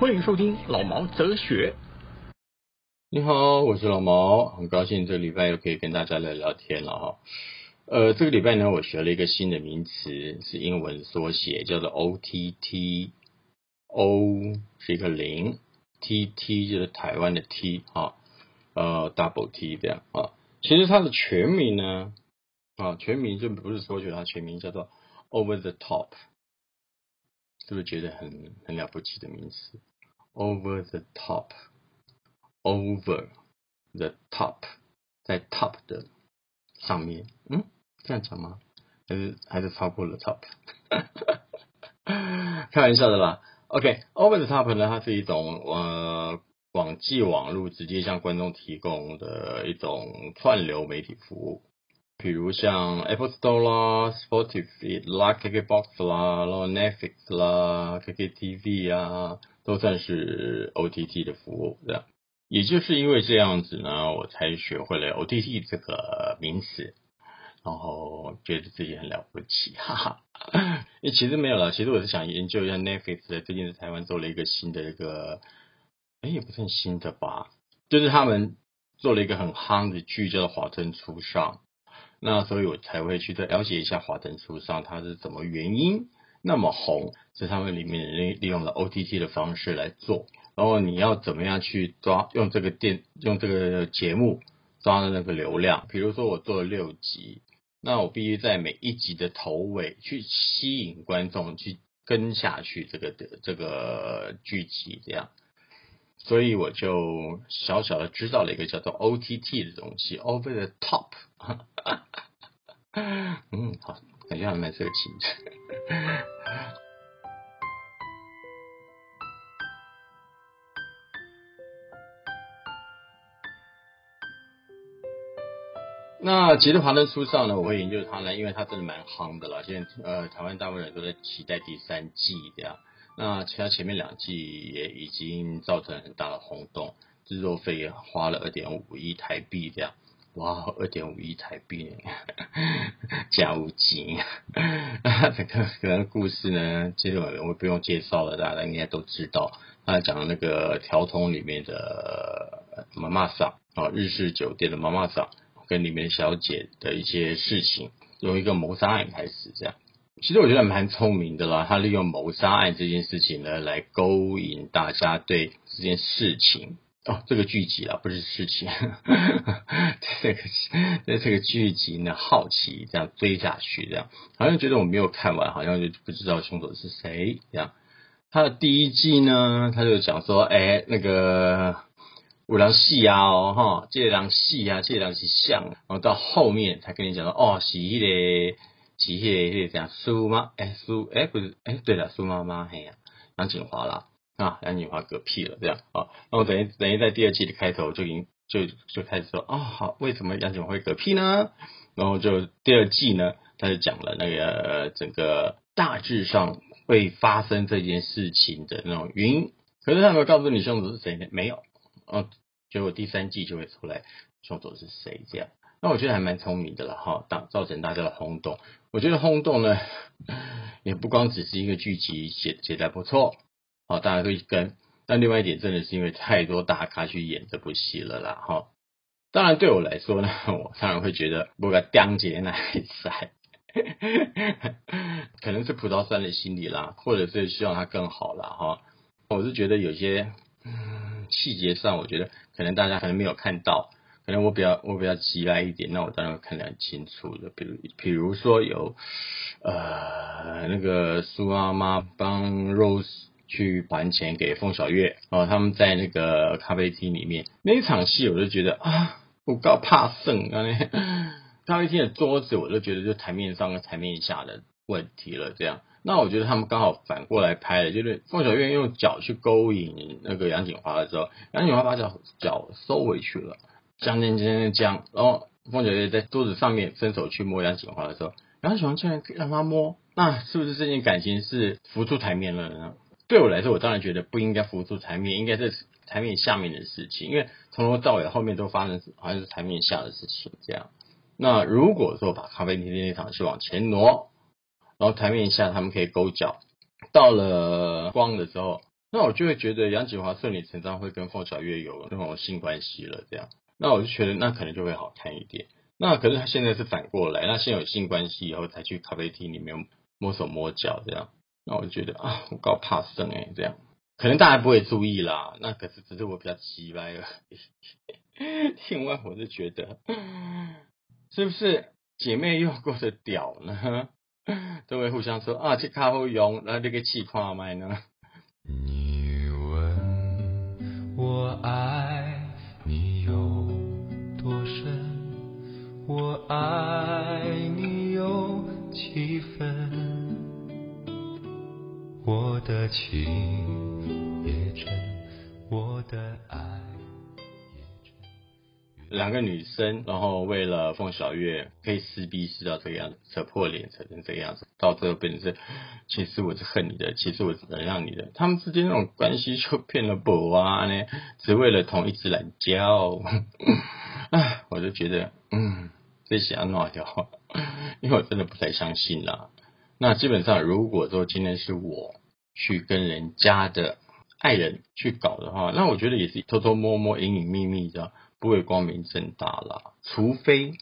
欢迎收听老毛哲学。你好，我是老毛，很高兴这个礼拜又可以跟大家来聊天了哈。呃，这个礼拜呢，我学了一个新的名词，是英文缩写，叫做 OTT。O 是一个零，TT 就是台湾的 T 啊，呃，double T 这样啊。其实它的全名呢，啊，全名就不是缩写，它全名叫做 Over the Top，是不是觉得很很了不起的名词？Over the Top Over the top，在 top 的上面，嗯，这样讲吗？还是还是超过了 top？开玩笑的啦。OK，Over、the top 呢，它是一种呃广际网络直接向观众提供的一种串流媒体服务，比如像 Apple Store 啦、Spotify 啦、KKBox 啦、然后 Netflix 啦、KKTV 啊，都算是 OTT 的服务这样。也就是因为这样子呢，我才学会了 OTT 这个名词。然后觉得自己很了不起，哈哈。其实没有了，其实我是想研究一下 Netflix 的，最近在台湾做了一个新的一个，哎，也不算新的吧，就是他们做了一个很夯的剧，叫做《华灯初上》。那所以我才会去再了解一下《华灯初上》它是怎么原因那么红，是他们里面利利用了 OTT 的方式来做。然后你要怎么样去抓用这个电用这个节目抓的那个流量？比如说我做了六集。那我必须在每一集的头尾去吸引观众去跟下去这个的这个剧集这样，所以我就小小的知道了一个叫做 OTT 的东西，Over the Top，嗯，好，感觉还蛮色情的。那其实《华灯初上》呢，我会研究它呢，因为它真的蛮夯的了。现在呃，台湾大部分人都在期待第三季这样。那其他前面两季也已经造成很大的轰动，制作费也花了二点五亿台币这样。哇，二点五亿台币，假无金。整个可能故事呢，其实我我不用介绍了，大家应该都知道。他讲那个条通里面的妈妈桑啊，日式酒店的妈妈桑。跟里面小姐的一些事情，用一个谋杀案开始这样。其实我觉得蛮聪明的啦，他利用谋杀案这件事情呢，来勾引大家对这件事情哦，这个剧集啊，不是事情，这个对这个剧集呢好奇，这样追下去，这样好像觉得我没有看完，好像就不知道凶手是谁这样。他的第一季呢，他就讲说，哎，那个。五郎戏啊，哦哈，这郎戏啊，这郎是像，然后到后面才跟你讲说，哦，是迄个，是迄个，迄个讲苏妈，哎苏，哎不是，哎对了，苏妈妈，嘿呀，杨锦华啦，啊，杨锦华嗝屁了，这样啊，那我等于等于在第二季的开头就已经就就开始说，哦好，为什么杨锦华会嗝屁呢？然后就第二季呢，他就讲了那个整个大致上会发生这件事情的那种原因，可是他没有告诉你凶手是谁呢？没有，嗯。结果第三季就会出来凶手是谁这样，那我觉得还蛮聪明的了哈，造造成大家的轰动。我觉得轰动呢，也不光只是一个剧集写写的不错，好大家可以跟。但另外一点真的是因为太多大咖去演这部戏了啦哈。当然对我来说呢，我当然会觉得不该张杰那一赛，可能是葡萄酸的心理啦，或者是希望他更好了哈。我是觉得有些。细节上，我觉得可能大家可能没有看到，可能我比较我比较急来一点，那我当然会看得很清楚的。比如，比如说有呃那个苏阿妈帮 Rose 去还钱给凤小月，哦，他们在那个咖啡厅里面那一场戏，我就觉得啊，我告怕胜啊！咖啡厅的桌子，我都觉得就台面上跟台面下的问题了，这样。那我觉得他们刚好反过来拍了，就是凤小岳用脚去勾引那个杨锦华的时候，杨锦华把脚脚收回去了，将将将将，然后凤小岳在桌子上面伸手去摸杨锦华的时候，杨锦华竟然让他摸，那是不是这件感情是浮出台面了呢？对我来说，我当然觉得不应该浮出台面，应该是台面下面的事情，因为从头到尾后面都发生好像是台面下的事情这样。那如果说把咖啡厅那场戏往前挪，然后台面下他们可以勾脚，到了光的时候，那我就会觉得杨锦华顺理成章会跟凤小月有那种性关系了，这样，那我就觉得那可能就会好看一点。那可是他现在是反过来，那先有性关系以后才去咖啡厅里面摸手摸脚这样，那我就觉得啊，我搞怕生哎，这样可能大家不会注意啦，那可是只是我比较奇怪而已。另外，我是觉得。是不是姐妹用过的屌呢？都会互相说啊，这卡好用，那这个气跨麦呢？你问我爱你有多深，我爱你有几分，我的情也真，我的爱。两个女生，然后为了凤小月可以撕逼撕到这个样子，扯破脸扯成这个样子，到最后变成是，其实我是恨你的，其实我是原谅你的，他们之间那种关系就变了不啊呢？只为了同一只懒觉，唉，我就觉得，嗯，这些要闹掉，因为我真的不太相信啦。那基本上，如果说今天是我去跟人家的爱人去搞的话，那我觉得也是偷偷摸摸、隐隐秘秘的。不会光明正大啦，除非，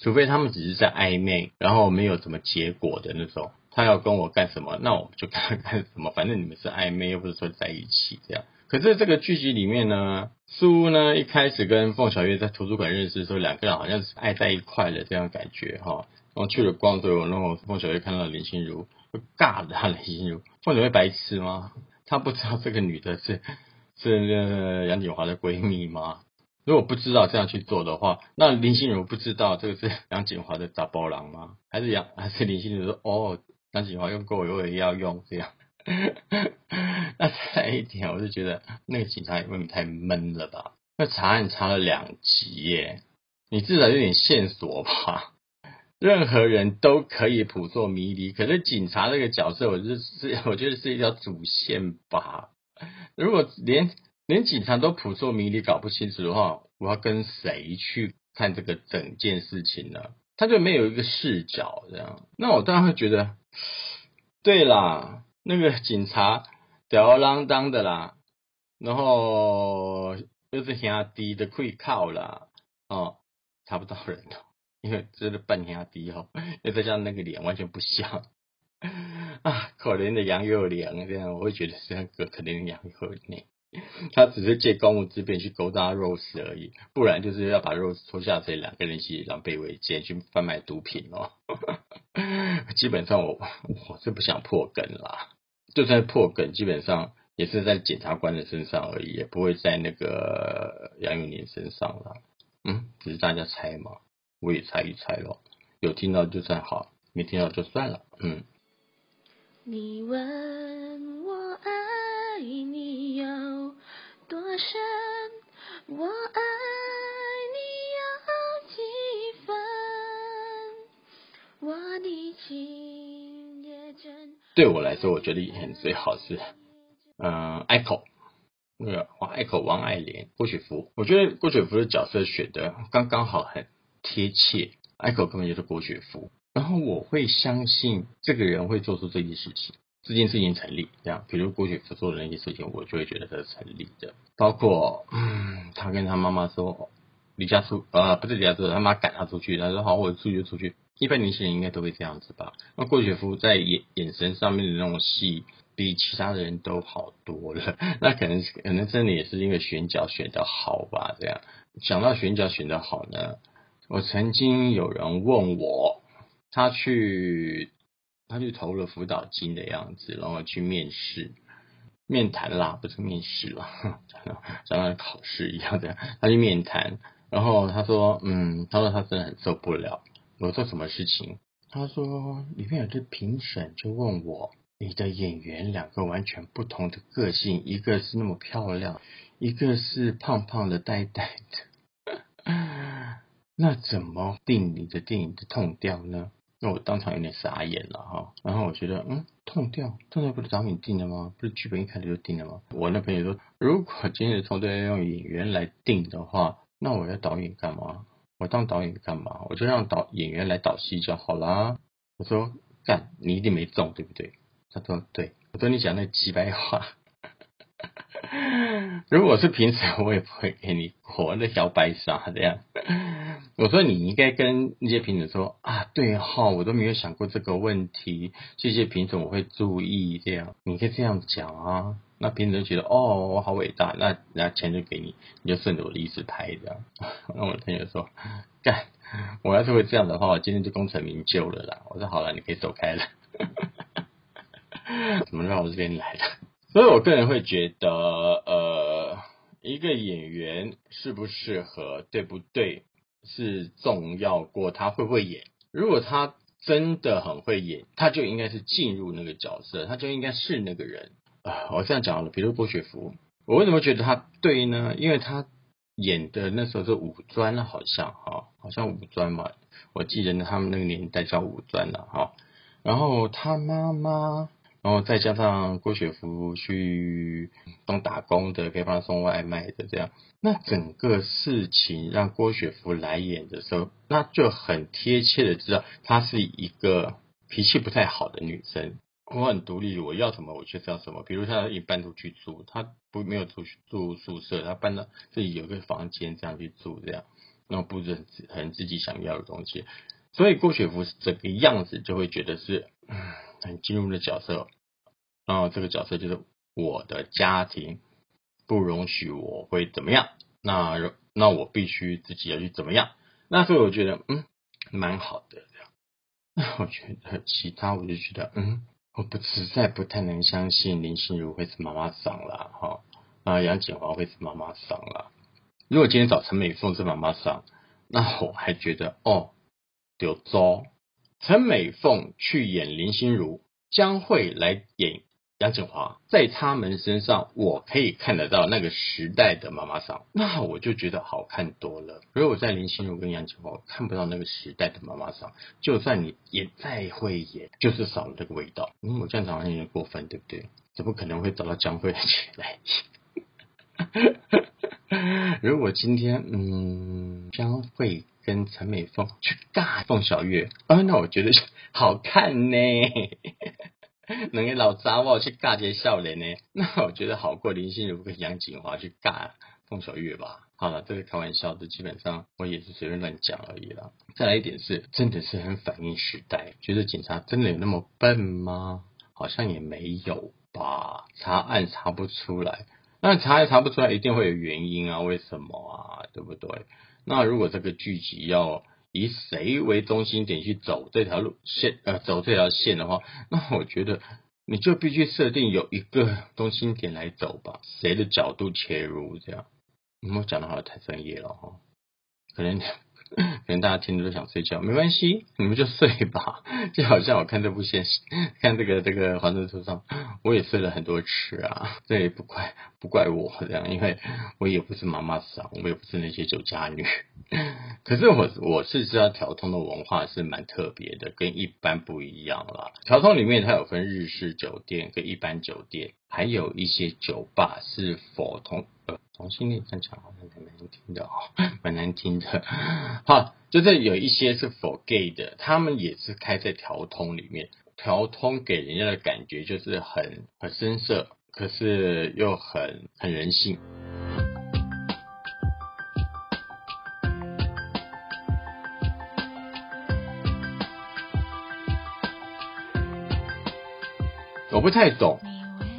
除非他们只是在暧昧，然后没有什么结果的那种，他要跟我干什么，那我们就干干什么，反正你们是暧昧，又不是说在一起这样。可是这个剧集里面呢，苏呢一开始跟凤小岳在图书馆认识的时候，两个人好像是爱在一块的这样感觉哈。然后去了光之后，然后凤小岳看到林心如，就尬的他林心如，凤小岳白痴吗？他不知道这个女的是是杨锦华的闺蜜吗？如果不知道这样去做的话，那林心如不知道这个是 杨锦华的打包郎吗？还是杨还是林心如说哦，杨锦华用过，我也要用这样？那再一点，我就觉得那个警察也未免太闷了吧？那查案查了两集耶，你至少有点线索吧？任何人都可以捕捉迷离，可是警察这个角色，我就是我觉得是一条主线吧？如果连连警察都扑朔迷离搞不清楚的话，我要跟谁去看这个整件事情呢？他就没有一个视角这样，那我当然会觉得，对啦，那个警察吊儿郎当的啦，然后又是兄弟的可以靠啦，哦，查不到人哦，因为这是半兄弟哦，又再加上那个脸完全不像啊，可怜的杨佑良这样，我会觉得是很可可怜的杨佑良。他只是借公务之便去勾搭 Rose 而已，不然就是要把 Rose 拖下水，两个人一起狼狈为奸去贩卖毒品哦。基本上我我是不想破梗啦，就算破梗，基本上也是在检察官的身上而已，也不会在那个杨永年身上了。嗯，只是大家猜嘛，我也猜一猜咯。有听到就算好，没听到就算了。嗯。你问我爱你我爱你有几分，我的情也真。对我来说，我觉得很最好是，嗯，Echo，那个王 Echo 王爱莲郭雪芙，我觉得郭雪芙的角色选的刚刚好，很贴切，Echo 根本就是郭雪芙。然后我会相信这个人会做出这件事情，这件事情成立。这样，比如郭雪芙做的那些事情，我就会觉得它是成立的。包括，嗯，他跟他妈妈说离家出，呃，不是离家出，他妈赶他出去，他说好，我出去就出去。一般年轻人应该都会这样子吧？那郭雪芙在眼眼神上面的那种戏，比其他的人都好多了。那可能可能真的也是因为选角选的好吧？这样，想到选角选的好呢，我曾经有人问我。他去，他去投了辅导金的样子，然后去面试、面谈啦，不是面试了，像像考试一样的。他去面谈，然后他说，嗯，他说他真的很受不了。我说什么事情？他说里面有个评审就问我，你的演员两个完全不同的个性，一个是那么漂亮，一个是胖胖的呆呆的，那怎么定你的电影的痛调呢？那我当场有点傻眼了哈，然后我觉得，嗯，痛掉，痛掉不是导演定的吗？不是剧本一开始就定的吗？我那朋友说，如果今天的痛调要用演员来定的话，那我要导演干嘛？我当导演干嘛？我就让导演员来导戏就好啦。我说，干，你一定没中，对不对？他说，对。我说你讲那几白话。如果是平时，我也不会给你活的小白傻这样。我说你应该跟那些评审说啊，对哈，我都没有想过这个问题，谢谢评审，我会注意这样。你可以这样讲啊，那评审觉得哦，我好伟大，那那钱就给你，你就顺着我的意思拍这样。那我的朋友说，干，我要是会这样的话，我今天就功成名就了啦。我说好了，你可以走开了。怎么绕我这边来的？所以我个人会觉得，呃，一个演员适不适合，对不对，是重要过他会不会演。如果他真的很会演，他就应该是进入那个角色，他就应该是那个人啊。我这样讲了，比如郭雪芙，我为什么觉得他对呢？因为他演的那时候是五专，好像哈，好像五专嘛，我记得他们那个年代叫五专了哈。然后他妈妈。然后再加上郭雪芙去当打工的，可以帮他送外卖的，这样，那整个事情让郭雪芙来演的时候，那就很贴切的知道她是一个脾气不太好的女生。我很独立，我要什么我就是要什么。比如她一搬出去住，她不没有住住宿舍，她搬到自己有个房间这样去住，这样，然后布置很自己想要的东西。所以郭雪芙整个样子就会觉得是。很进入的角色，然后这个角色就是我的家庭不容许我会怎么样，那那我必须自己要去怎么样，那所以我觉得嗯蛮好的这样，那我觉得其他我就觉得嗯我不实在不太能相信林心如会是妈妈桑了哈，啊杨锦华会是妈妈桑了，如果今天找陈美凤是妈妈桑，那我还觉得哦有招。陈美凤去演林心如，将会来演杨振华，在他们身上，我可以看得到那个时代的妈妈桑，那我就觉得好看多了。如果在林心如跟杨振华，看不到那个时代的妈妈桑，就算你演再会演，就是少了那个味道。嗯，我这样讲好像有点过分，对不对？怎么可能会找到江蕙来？如果今天，嗯，江蕙。跟陈美凤去尬凤小月啊，那我觉得好看呢。能给老杂我去尬些笑脸呢，那我觉得好过林心如跟杨锦华去尬凤小月吧。好了，这个开玩笑的，基本上我也是随便乱讲而已啦。再来一点是，真的是很反映时代。觉得警察真的有那么笨吗？好像也没有吧。查案查不出来，那查也查不出来，一定会有原因啊？为什么啊？对不对？那如果这个剧集要以谁为中心点去走这条路线，呃，走这条线的话，那我觉得你就必须设定有一个中心点来走吧，谁的角度切入这样。我讲的好像太专业了哈，可能。可能大家听着都想睡觉，没关系，你们就睡吧。就好像我看这部现实，看这个这个《黄色书上》，我也睡了很多次啊。这也不怪不怪我这样，因为我也不是妈妈桑，我也不是那些酒家女。可是我我是知道调通的文化是蛮特别的，跟一般不一样啦。调通里面它有分日式酒店跟一般酒店，还有一些酒吧是否同。同性恋看起来好像蛮难听的哦，蛮难听的。好，就是有一些是否 gay 的，他们也是开在调通里面。调通给人家的感觉就是很很深色，可是又很很人性。我不太懂，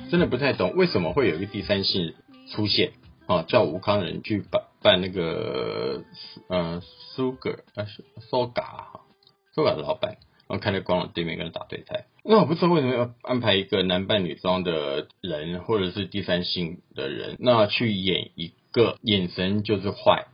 真的不太懂为什么会有一个第三性出现。啊，叫吴康仁去办办那个呃苏格呃苏嘎哈苏嘎的老板，然后开在广场对面跟他打对台。那我不知道为什么要安排一个男扮女装的人，或者是第三性的人，那去演一个眼神就是坏，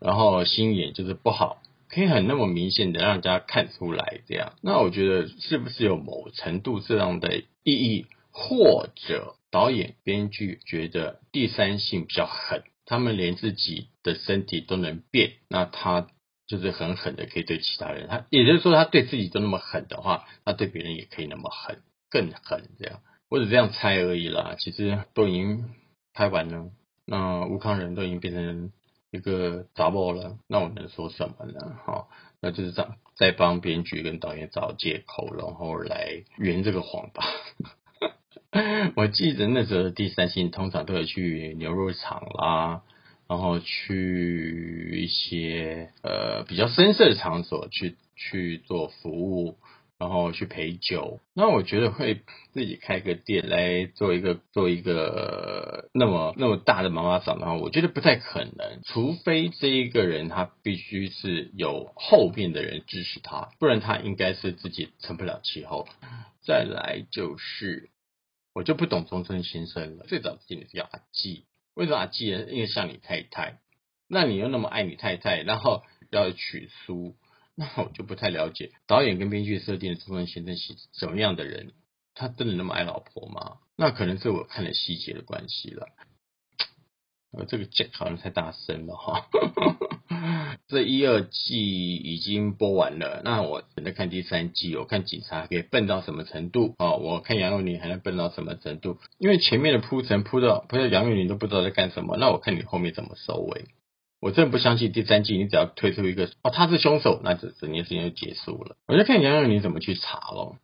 然后心眼就是不好，可以很那么明显的让人家看出来这样。那我觉得是不是有某程度这样的意义，或者导演编剧觉得第三性比较狠，他们连自己的身体都能变，那他就是狠狠的可以对其他人，他也就是说他对自己都那么狠的话，他对别人也可以那么狠，更狠这样。我只这样猜而已啦，其实都已经拍完了，那吴康仁都已经变成一个杂包了，那我能说什么呢？哈，那就是在在帮编剧跟导演找借口，然后来圆这个谎吧。我记得那时候第三性通常都会去牛肉厂啦，然后去一些呃比较深色的场所去去做服务。然后去陪酒，那我觉得会自己开个店来做一个做一个那么那么大的妈妈桑的话，我觉得不太可能，除非这一个人他必须是有后面的人支持他，不然他应该是自己成不了气候。再来就是，我就不懂中村先生了，最早进的是叫阿纪，为什么阿纪呢？因为像你太太，那你又那么爱你太太，然后要娶苏。那我就不太了解导演跟编剧设定的中村先生是什么样的人，他真的那么爱老婆吗？那可能是我看了细节的关系了。呃，这个讲好像太大声了哈。这一二季已经播完了，那我等着看第三季。我看警察可以笨到什么程度哦？我看杨佑宁还能笨到什么程度？因为前面的铺陈铺到铺到杨佑宁都不知道在干什么，那我看你后面怎么收尾。我真的不相信第三季，你只要推出一个哦，他是凶手，那整整件事情就结束了。我就看杨洋你怎么去查喽。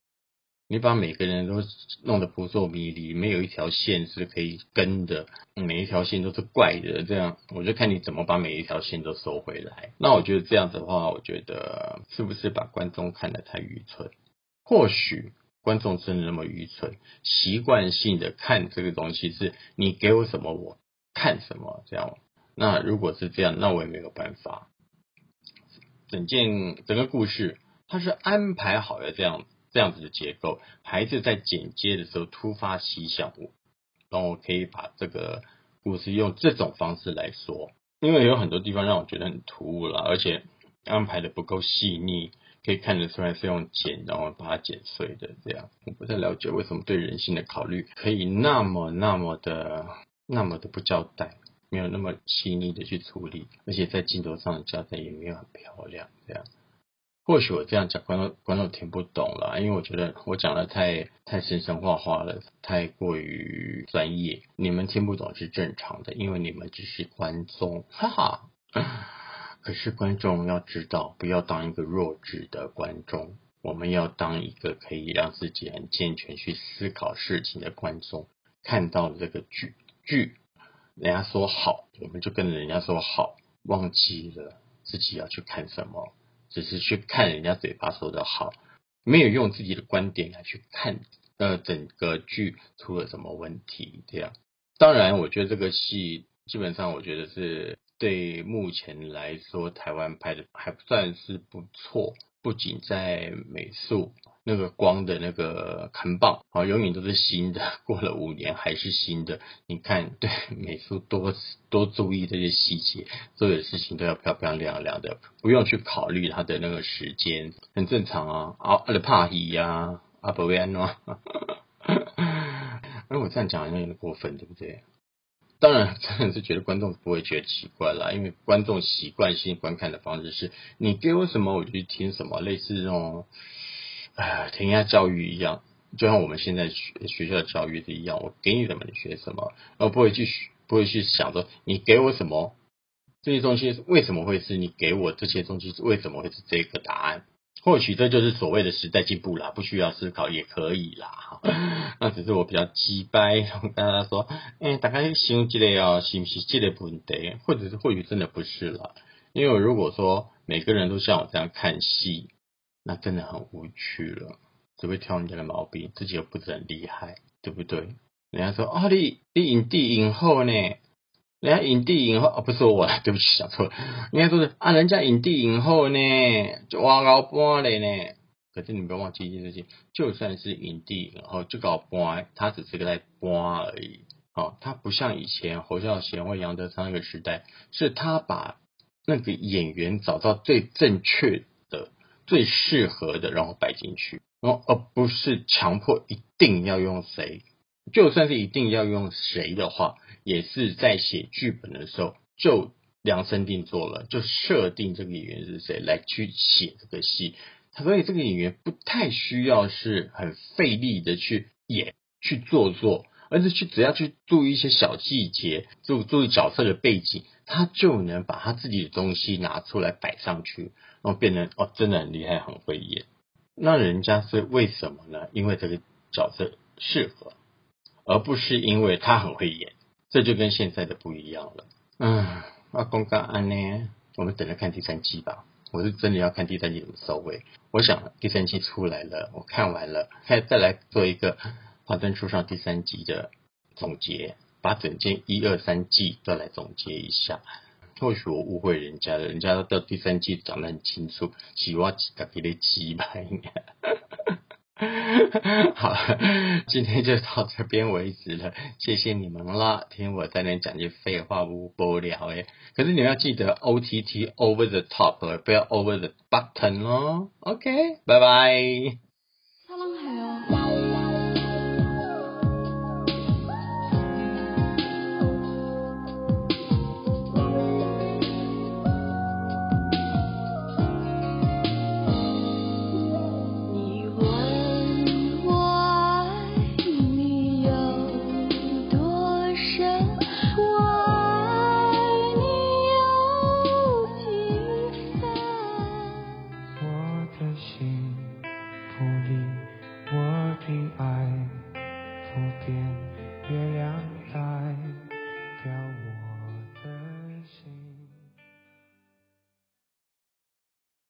你把每个人都弄得扑朔迷离，没有一条线是可以跟的，每一条线都是怪的，这样我就看你怎么把每一条线都收回来。那我觉得这样子的话，我觉得是不是把观众看得太愚蠢？或许观众真的那么愚蠢，习惯性的看这个东西是你给我什么我看什么这样。那如果是这样，那我也没有办法。整件整个故事，它是安排好的这样这样子的结构，孩子在剪接的时候突发奇想，然后可以把这个故事用这种方式来说。因为有很多地方让我觉得很突兀了，而且安排的不够细腻，可以看得出来是用剪，然后把它剪碎的这样。我不太了解为什么对人性的考虑可以那么那么的那么的不交代。没有那么细腻的去处理，而且在镜头上的交代也没有很漂亮。这样，或许我这样讲，观众观众听不懂了，因为我觉得我讲的太太神神化化了，太过于专业，你们听不懂是正常的，因为你们只是观众，哈哈。可是观众要知道，不要当一个弱智的观众，我们要当一个可以让自己很健全去思考事情的观众。看到这个剧剧。人家说好，我们就跟着人家说好，忘记了自己要去看什么，只是去看人家嘴巴说的好，没有用自己的观点来去看呃整个剧出了什么问题。这样，当然，我觉得这个戏基本上，我觉得是对目前来说，台湾拍的还算是不错，不仅在美术。那个光的那个看棒啊，永远都是新的，过了五年还是新的。你看，对 美术多多注意这些细节，所有的事情都要漂漂亮亮的，不用去考虑它的那个时间，很正常啊。啊，阿帕伊呀，阿伯维安诺，那 我这样讲好像有点过分，对不对？当然，真的是觉得观众不会觉得奇怪啦，因为观众习惯性观看的方式是，你给我什么我就听什么，类似这种。哎，填鸭教育一样，就像我们现在学学校的教育的一样，我给你什么，你学什么，而不会去不会去想着你给我什么，这些东西为什么会是你给我这些东西，为什么会是这个答案？或许这就是所谓的时代进步啦，不需要思考也可以啦。那 只是我比较鸡掰，跟 大家说，哎，大概想这个哦，是不是这个问题？或者是或许真的不是了，因为如果说每个人都像我这样看戏。那真的很无趣了，只会挑人家的毛病，自己又不是很厉害，对不对？人家说啊，你你影帝影后呢？人家影帝影后啊，不是我，对不起，讲错了。应该说是啊，人家影帝影后呢，就哇搞半嘞呢。可是你不要忘记一件事情，就算是影帝然后，就搞半，他只是个在半而已。哦，他不像以前侯孝贤或杨德昌那个时代，是他把那个演员找到最正确的、最适合的，然后摆进去，然后而不是强迫一定要用谁。就算是一定要用谁的话，也是在写剧本的时候就量身定做了，就设定这个演员是谁来去写这个戏。所以这个演员不太需要是很费力的去演、去做作，而是去只要去注意一些小细节，注注意角色的背景，他就能把他自己的东西拿出来摆上去，然后变成哦，真的很厉害，很会演。那人家是为什么呢？因为这个角色适合。而不是因为他很会演，这就跟现在的不一样了。嗯，阿公告安呢？我们等着看第三季吧。我是真的要看第三季怎么收尾。我想第三季出来了，我看完了，再再来做一个《华灯初上》第三集的总结，把整件一二三季都来总结一下。或许我误会人家了，人家到第三季讲得很清楚，希望几个别的鸡吧。好，今天就到这边为止了，谢谢你们啦！听我在那讲句废话无不聊诶，可是你们要记得 O T T over the top，不要 over the button 哦。OK，拜拜。